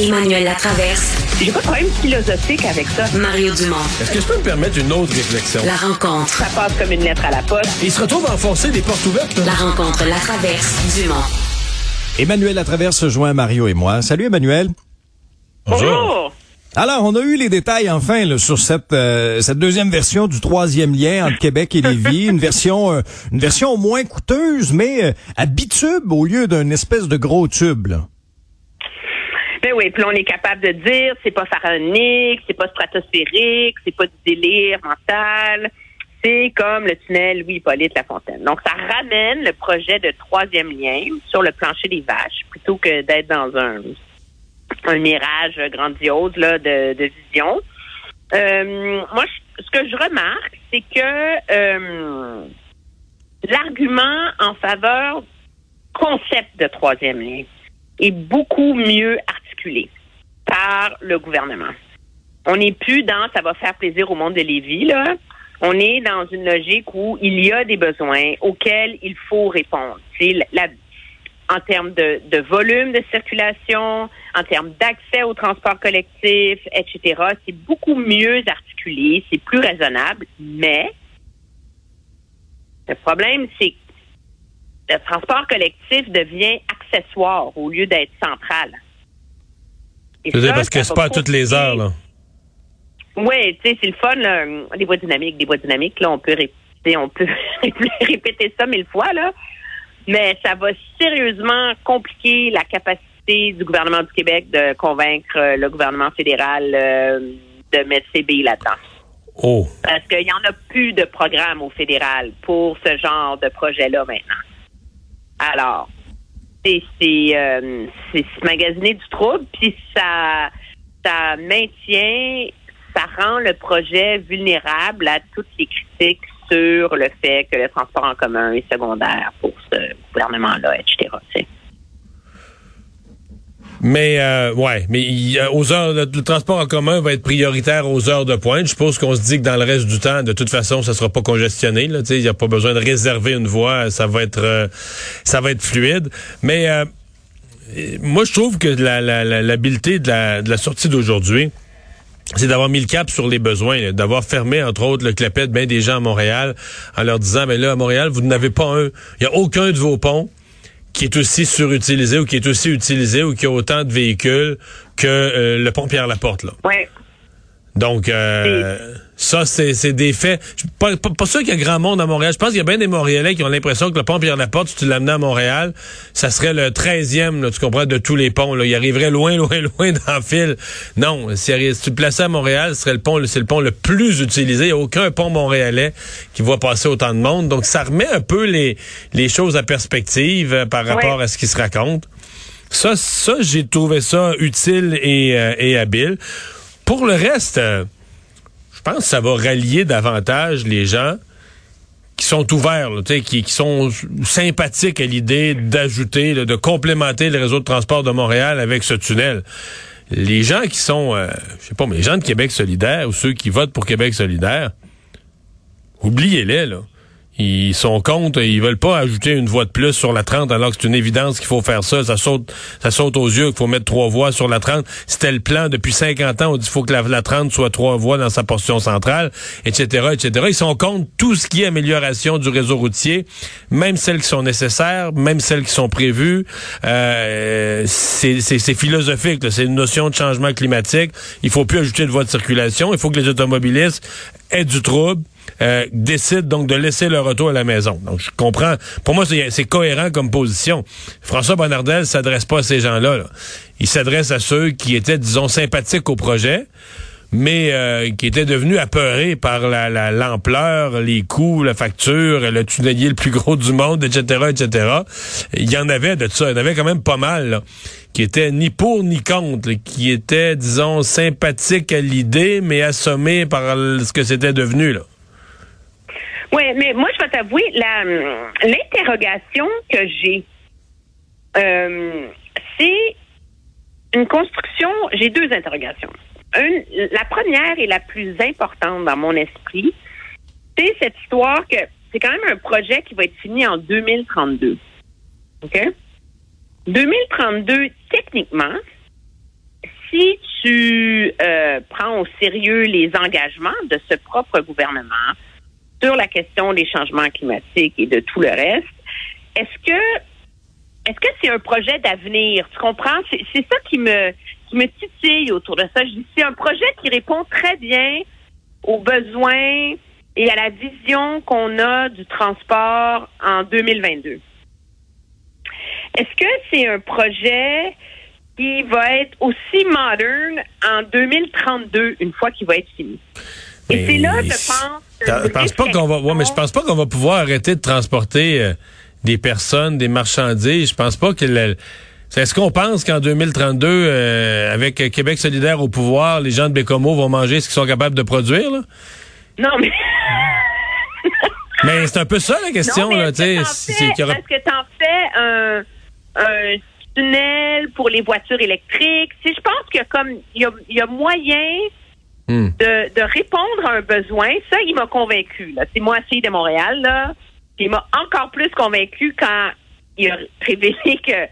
Emmanuel Latraverse. J'ai pas de problème philosophique avec ça. Mario Dumont. Est-ce que je peux me permettre une autre réflexion? La rencontre. Ça passe comme une lettre à la poste. Il se retrouve à enfoncer des portes ouvertes. là. La rencontre, la traverse, Dumont. Emmanuel Latraverse rejoint Mario et moi. Salut Emmanuel. Bonjour. Alors, on a eu les détails enfin là, sur cette euh, cette deuxième version du troisième lien entre Québec et Lévis, une version euh, une version moins coûteuse, mais euh, à bitube au lieu d'un espèce de gros tube. Là. Ben oui, puis on est capable de dire c'est pas pharaonique, c'est pas stratosphérique, c'est pas du délire mental. C'est comme le tunnel Louis-Hippolyte Lafontaine. Donc, ça ramène le projet de troisième lien sur le plancher des vaches plutôt que d'être dans un, un mirage grandiose là, de, vision. Euh, moi, ce que je remarque, c'est que euh, l'argument en faveur concept de troisième lien est beaucoup mieux par le gouvernement. On n'est plus dans ça va faire plaisir au monde de Lévis. On est dans une logique où il y a des besoins auxquels il faut répondre. En termes de, de volume de circulation, en termes d'accès au transport collectif, etc. C'est beaucoup mieux articulé, c'est plus raisonnable, mais le problème, c'est que le transport collectif devient accessoire au lieu d'être central. Parce que c'est pas à toutes les heures, là. oui, tu sais, c'est le fun, là. Des voies dynamiques, des voies dynamiques, là, on peut répéter, on peut répéter ça mille fois, là. Mais ça va sérieusement compliquer la capacité du gouvernement du Québec de convaincre euh, le gouvernement fédéral euh, de mettre ses billes là-dedans. Oh. Parce qu'il n'y en a plus de programme au fédéral pour ce genre de projet-là maintenant. Alors, c'est euh, c'est se magasiner du trouble, puis ça ça maintient, ça rend le projet vulnérable à toutes les critiques sur le fait que le transport en commun est secondaire pour ce gouvernement-là, etc. Mais euh, ouais, mais a- aux heures, le, le transport en commun va être prioritaire aux heures de pointe. Je suppose qu'on se dit que dans le reste du temps, de toute façon, ça sera pas congestionné. Là, il n'y a pas besoin de réserver une voie. Ça va être, euh, ça va être fluide. Mais euh, euh, moi, je trouve que la, la, la- l'habileté de la, de la sortie d'aujourd'hui, c'est d'avoir mis le cap sur les besoins, d'avoir fermé, entre autres, le clapet de bien des gens à Montréal en leur disant, ben là, à Montréal, vous n'avez pas un, il n'y a aucun de vos ponts qui est aussi surutilisé ou qui est aussi utilisé ou qui a autant de véhicules que euh, le pont Pierre-Laporte, là. Donc, euh, ça, c'est c'est des faits. Je suis pas, pas, pas sûr qu'il y a grand monde à Montréal. Je pense qu'il y a bien des Montréalais qui ont l'impression que le pont Pierre-Laporte, si tu l'amenais à Montréal, ça serait le 13e, là, tu comprends, de tous les ponts. Là. Il arriverait loin, loin, loin dans le fil. Non, si, si tu le plaçais à Montréal, ce serait le pont, c'est le pont le plus utilisé. Il n'y a aucun pont montréalais qui voit passer autant de monde. Donc, ça remet un peu les, les choses à perspective euh, par rapport Ouais. à ce qui se raconte. Ça, ça j'ai trouvé ça utile et, euh, et habile. Pour le reste, euh, je pense que ça va rallier davantage les gens qui sont ouverts, là, qui, qui sont sympathiques à l'idée d'ajouter, de complémenter le réseau de transport de Montréal avec ce tunnel. Les gens qui sont, euh, je sais pas, mais les gens de Québec solidaire ou ceux qui votent pour Québec solidaire, oubliez-les, là. Ils sont contre, ils veulent pas ajouter une voie de plus sur la 30 alors que c'est une évidence qu'il faut faire ça. Ça saute, ça saute aux yeux qu'il faut mettre trois voies sur la 30. C'était le plan depuis 50 ans. On dit qu'il faut que la, la 30 soit trois voies dans sa portion centrale, etc., etc. Ils sont contre tout ce qui est amélioration du réseau routier, même celles qui sont nécessaires, même celles qui sont prévues. Euh, c'est philosophique. C'est une notion de changement climatique. Il faut plus ajouter de voies de circulation. Il faut que les automobilistes aient du trouble euh, décident donc de laisser leur auto à la maison. Donc, je comprends. Pour moi, c'est cohérent comme position. François Bonnardel s'adresse pas à ces gens-là. là. Il s'adresse à ceux qui étaient, disons, sympathiques au projet, mais euh, qui étaient devenus apeurés par la la- l'ampleur, les coûts, la facture, le tunnelier le plus gros du monde, etc., etc. Il y en avait de ça. Il y en avait quand même pas mal, là, qui étaient ni pour ni contre, qui étaient, disons, sympathiques à l'idée, mais assommés par ce que c'était devenu, là. Oui, mais moi, je vais t'avouer, la, l'interrogation que j'ai, euh, c'est une construction. J'ai deux interrogations. Une, la première et la plus importante dans mon esprit, c'est cette histoire que c'est quand même un projet qui va être fini en 2032. OK? 2032, techniquement, si tu euh, prends au sérieux les engagements de ce propre gouvernement sur la question des changements climatiques et de tout le reste, est-ce que est-ce que c'est un projet d'avenir? Tu comprends? C'est ça qui me qui me titille autour de ça. Je dis c'est un projet qui répond très bien aux besoins et à la vision qu'on a du transport en 2022. Est-ce que c'est un projet qui va être aussi moderne en 2032, une fois qu'il va être fini? Et c'est là, je pense. Je pense pas qu'on va. Ouais, mais je pense pas qu'on va pouvoir arrêter de transporter euh, des personnes, des marchandises. Je pense pas que. Est-ce qu'on pense qu'en 2032, euh, avec Québec solidaire au pouvoir, les gens de Bécomo vont manger ce qu'ils sont capables de produire? Là? Non, mais. mais c'est un peu ça la question. là, est-ce que tu en fais un, un, tunnel pour les voitures électriques? Si je pense que comme il y a, y a moyen Hmm. de, de, répondre à un besoin. Ça, il m'a convaincu. C'est moi, fille de Montréal, là. il m'a encore plus convaincu quand il a révélé qu'il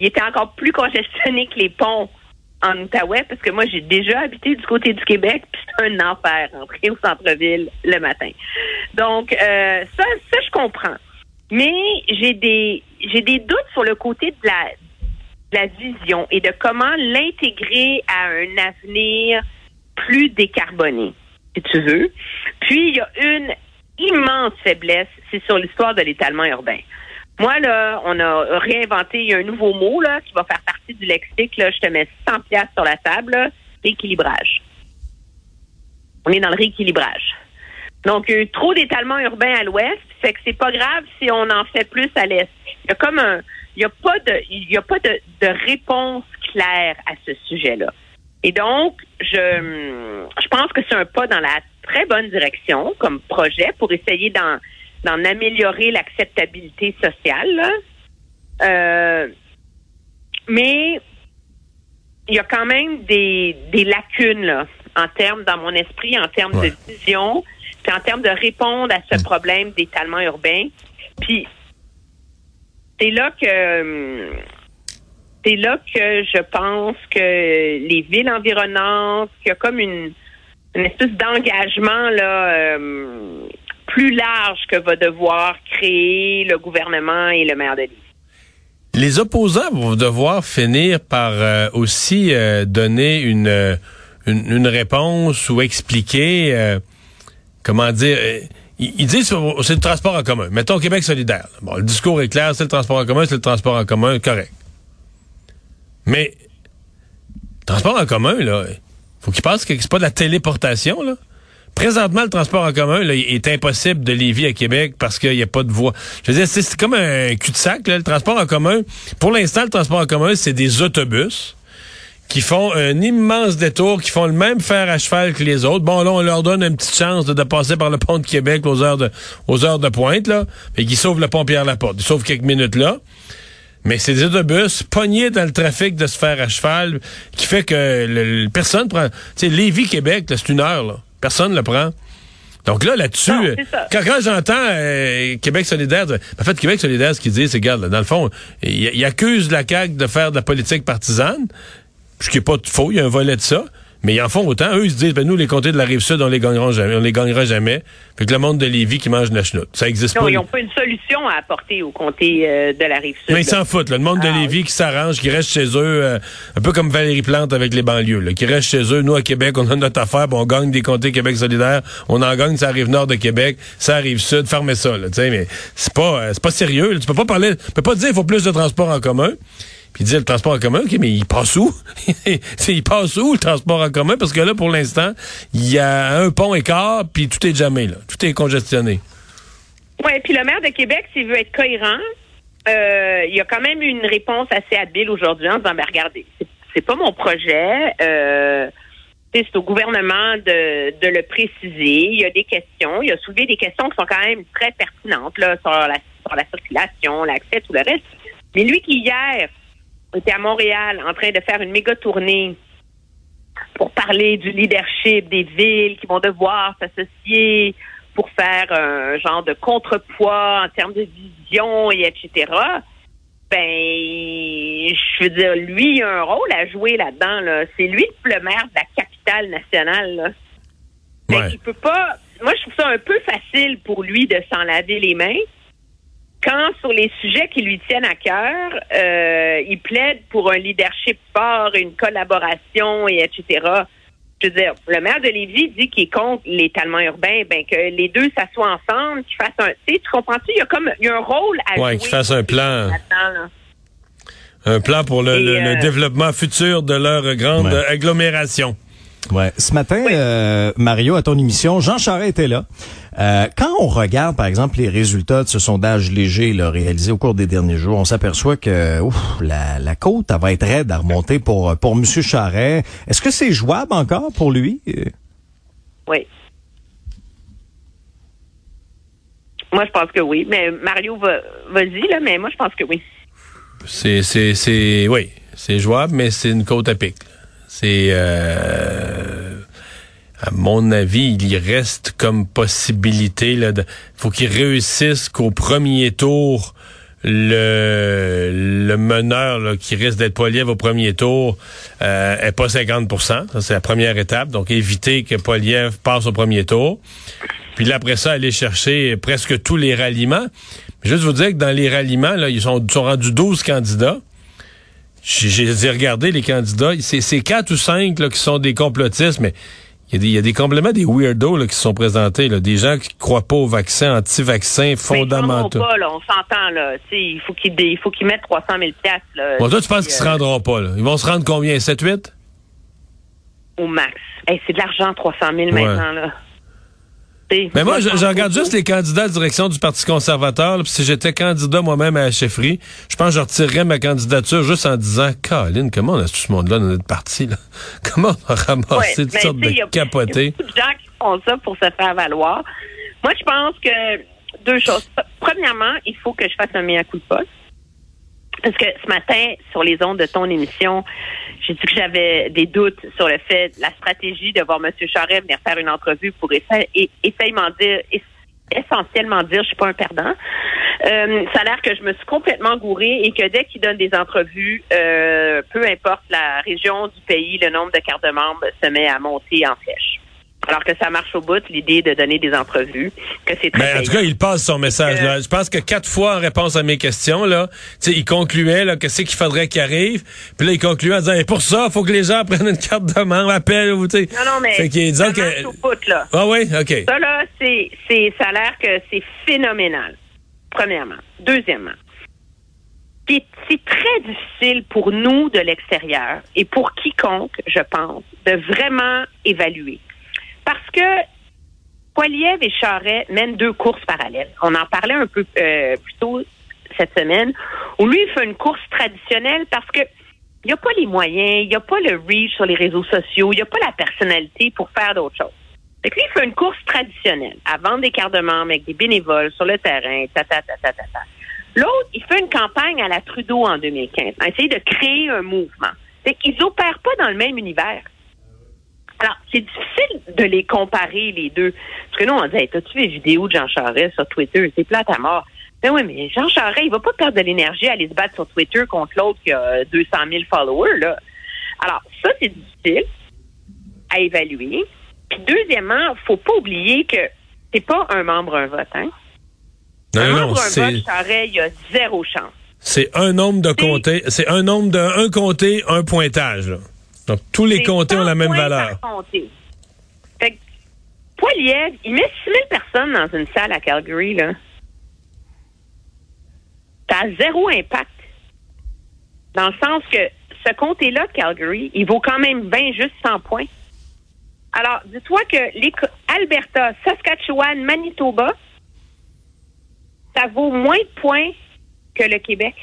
était encore plus congestionné que les ponts en Outaouais, parce que moi, j'ai déjà habité du côté du Québec, puis c'est un enfer rentrer au centre-ville le matin. Donc, euh, ça, ça, je comprends. Mais j'ai des j'ai des doutes sur le côté de la, de la vision et de comment l'intégrer à un avenir plus décarboné, si tu veux. Puis, il y a une immense faiblesse, c'est sur l'histoire de l'étalement urbain. Moi, là, on a réinventé un nouveau mot là, qui va faire partie du lexique. Là, je te mets 100 pièces sur la table, rééquilibrage. On est dans le rééquilibrage. Donc, trop d'étalement urbain à l'ouest, fait que c'est pas grave si on en fait plus à l'est. Il y a comme un, il y a pas de, y a pas de réponse claire à ce sujet-là. Et donc, je, je pense que c'est un pas dans la très bonne direction comme projet pour essayer d'en, d'en améliorer l'acceptabilité sociale. Euh, mais il y a quand même des, des lacunes là, en termes, dans mon esprit, en termes de vision, puis en termes de répondre à ce mm. problème d'étalement urbain. Puis c'est là que c'est là que je pense que les villes environnantes, qu'il y a comme une, espèce d'engagement là euh, plus large que va devoir créer le gouvernement et le maire de l'île. Les opposants vont devoir finir par euh, aussi euh, donner une, une, réponse ou expliquer comment dire. Ils disent c'est le transport en commun. Mettons Québec solidaire. Bon, le discours est clair, c'est le transport en commun, c'est le transport en commun, correct. Mais, transport en commun, là, faut qu'il passe que c'est pas de la téléportation, là. Présentement, le transport en commun là, est impossible de Lévis à Québec parce qu'il n'y a pas de voie. Je veux dire, c'est comme un cul-de-sac. Le transport en commun, pour l'instant, le transport en commun, c'est des autobus qui font un immense détour, qui font le même fer à cheval que les autres. Bon, là, on leur donne une petite chance de, passer par le pont de Québec aux heures de, aux heures de pointe, là, et qui sauvent le pont Pierre-Laporte. Ils sauvent quelques minutes là. Mais c'est des autobus pognés dans le trafic de se faire à cheval qui fait que le, personne prend. Tu sais, Lévis-Québec, c'est une heure, là. Personne le prend. Donc là, là-dessus, quand, j'entends euh, Québec solidaire, en fait, Québec solidaire, ce qu'il dit, c'est, regarde, dans le fond, il, accuse la CAQ de faire de la politique partisane, ce qui n'est pas faux, il y a un volet de ça. Mais ils en font autant. Eux, ils se disent, ben, nous, les comtés de la Rive-Sud, on les gagnera jamais. On les gagnera jamais. Fait que le monde de Lévis qui mange de la chenoute. Ça existe non, pas. Ils n'ont pas une solution à apporter aux comtés euh, de la Rive-Sud. Mais ils s'en foutent, Le monde de ah, Lévis qui s'arrange, qui reste chez eux, euh, un peu comme Valérie Plante avec les banlieues, là, qui reste chez eux. Nous, à Québec, on a notre affaire, on gagne des comtés Québec solidaire. On en gagne, ça arrive nord de Québec, ça arrive sud. Fermez ça, là, mais c'est pas, euh, c'est pas sérieux. Tu peux pas parler, tu peux pas dire qu'il faut plus de transport en commun. Puis dit le transport en commun, OK, mais il passe où? il passe où le transport en commun? Parce que là, pour l'instant, il y a un pont écart, puis tout est jamais là. Tout est congestionné. Oui, puis le maire de Québec, s'il veut être cohérent, euh, il a quand même une réponse assez habile aujourd'hui en disant, ben regardez, c'est pas mon projet. Euh, c'est au gouvernement de, de, le préciser. Il y a des questions. Il a soulevé des questions qui sont quand même très pertinentes là, sur, la, sur la circulation, l'accès, tout le reste. Mais lui qui hier était à Montréal en train de faire une méga tournée pour parler du leadership des villes qui vont devoir s'associer pour faire un genre de contrepoids en termes de vision et etc. Ben, je veux dire, lui, il a un rôle à jouer là-dedans. Là. C'est lui le maire de la capitale nationale. Là. Ouais. qu'il peut pas. Moi, je trouve ça un peu facile pour lui de s'en laver les mains. Quand sur les sujets qui lui tiennent à cœur, euh, il plaide pour un leadership fort, une collaboration, et etc. Je veux dire, le maire de Lévis dit qu'il est contre l'étalement urbain, ben que les deux s'assoient ensemble, qu'ils fassent un. Tu sais, tu comprends-tu? Il y a comme il y a un rôle à Ouais, jouer. qu'il fasse un plan. là. Un plan pour le, Et, le- le euh, développement futur de leur grande Ouais. agglomération. Ouais. Ce matin, euh, Mario, à ton émission, Jean Charest était là. Euh, quand on regarde, par exemple, les résultats de ce sondage léger là, réalisé au cours des derniers jours, on s'aperçoit que ouf, la, la côte elle va être raide à remonter pour pour Monsieur Charest. Est-ce que c'est jouable encore pour lui? Euh, Oui. Moi, je pense que oui. Mais Mario, va, vas-y, là, mais moi, je pense que oui. C'est, c'est, c'est, oui, c'est jouable, mais c'est une côte à pic. C'est, euh, à mon avis, il y reste comme possibilité. Là, de, faut qu'il réussisse qu'au premier tour, le, le meneur là, qui risque d'être Poliev au premier tour euh, est pas 50% Ça, c'est la première étape. Donc, éviter que Poliev passe au premier tour. Puis là, après ça, aller chercher presque tous les ralliements. Juste vous dire que dans les ralliements, là, ils sont, sont rendus 12 candidats. J'ai regardé les candidats. C'est quatre ou cinq qui sont des complotistes, mais il y, a des- il y a des complètement des weirdos là, qui se sont présentés. Là, des gens qui croient pas aux vaccins, anti-vaccins, ils fondamentaux. vont pas, là, on s'entend, là. Tu sais, il faut qu'ils il faut qu'ils mettent 300 000 piastres, là. Bon, toi, tu penses qu'ils se euh, rendront pas. Là. Ils vont se rendre combien? 7-8? Au max. Hey, c'est de l'argent, 300 000 maintenant, là. Mais moi, je, je regarde juste les candidats à la direction du Parti conservateur. là, Puis si j'étais candidat moi-même à la chefferie, je pense que je retirerais ma candidature juste en disant Caroline, comment on a tout ce monde-là dans notre parti? Là? Comment on a ramassé Ouais, toutes mais sortes y de a- Il y a capotés? beaucoup de gens qui font ça pour se faire valoir. Moi, je pense que deux choses. Premièrement, il faut que je fasse un meilleur coup de poste. Parce que ce matin, sur les ondes de ton émission, j'ai dit que j'avais des doutes sur le fait, la stratégie de voir M. Charest venir faire une entrevue pour essa- et, essayement dire, es- essentiellement dire, je suis pas un perdant. Euh, ça a l'air que je me suis complètement gourée et que dès qu'il donne des entrevues, euh, peu importe la région du pays, le nombre de cartes de membres se met à monter en flèche. Alors que ça marche au bout, l'idée de donner des entrevues, que c'est très Mais Ben, en tout cas, il passe son message. Euh, Là. Je pense que quatre fois en réponse à mes questions, là, il concluait là, que c'est qu'il faudrait qu'il arrive. Puis là, il concluait en disant Et pour ça, il faut que les gens prennent une carte de membre, appellent ou tu sais. Non, non, mais Fait qu'il ça marche que. au bout, là. Ah oui, OK. Ça, là, c'est, c'est, ça a l'air que c'est phénoménal. Premièrement. Deuxièmement. C'est très difficile pour nous de l'extérieur et pour quiconque, je pense, de vraiment évaluer. Parce que Poiliev et Charret mènent deux courses parallèles. On en parlait un peu euh, plus tôt cette semaine, où lui, il fait une course traditionnelle parce que il n'y a pas les moyens, il n'y a pas le reach sur les réseaux sociaux, il n'y a pas la personnalité pour faire d'autres choses. Fait que lui, il fait une course traditionnelle, à vendre des cartes de membres avec des bénévoles sur le terrain, ta, ta, ta, ta, ta. L'autre, il fait une campagne à la Trudeau en 2015, à essayer de créer un mouvement. Fait qu'ils n'opèrent pas dans le même univers. Alors, c'est difficile de les comparer, les deux. Parce que nous, on dit, hey, t'as-tu les vidéos de Jean Charest sur Twitter? C'est plate à mort. Ben oui, mais Jean Charest, il va pas perdre de l'énergie à aller se battre sur Twitter contre l'autre qui a 200 000 followers, là. Alors, ça, c'est difficile à évaluer. Puis, deuxièmement, faut pas oublier que c'est pas un membre, un vote, hein? Non, un non, membre, un vote, Charest, il y a zéro chance. C'est un nombre de comtés. C'est un nombre de un comté, un pointage. là. Donc, tous les comtés ont 100 la même valeur. Fait que, Poiliev, il met 6 000 personnes dans une salle à Calgary, là. Ça a zéro impact. Dans le sens que ce comté-là de Calgary, il vaut quand même bien juste 100 points. Alors, dis-toi que les Alberta, Saskatchewan, Manitoba, ça vaut moins de points que le Québec.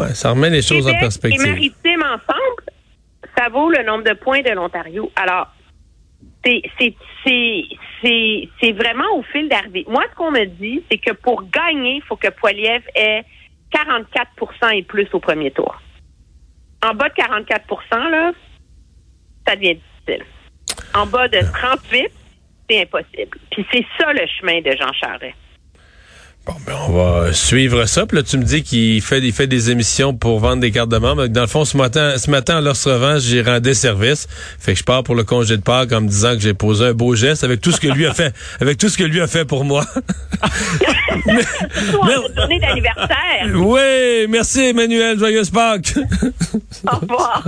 Ouais, ça remet les choses en perspective. et Maritime ensemble, ça vaut le nombre de points de l'Ontario. Alors, c'est vraiment au fil d'arrivée. Moi, ce qu'on me dit, c'est que pour gagner, il faut que Poiliev ait 44% et plus au premier tour. En bas de 44 là, ça devient difficile. En bas de 38, c'est impossible. Puis c'est ça le chemin de Jean Charest. Bon, ben on va suivre ça. Puis là, tu me dis qu'il fait, il fait des émissions pour vendre des cartes de membres. Dans le fond, ce matin, ce matin, à leur revanche, j'ai rendu service. Fait que je pars pour le congé de Pâques en me disant que j'ai posé un beau geste avec tout ce que lui a fait, avec tout ce que lui a fait pour moi. mais, d'anniversaire. Oui, merci Emmanuel. Joyeuse Pâques. Au revoir.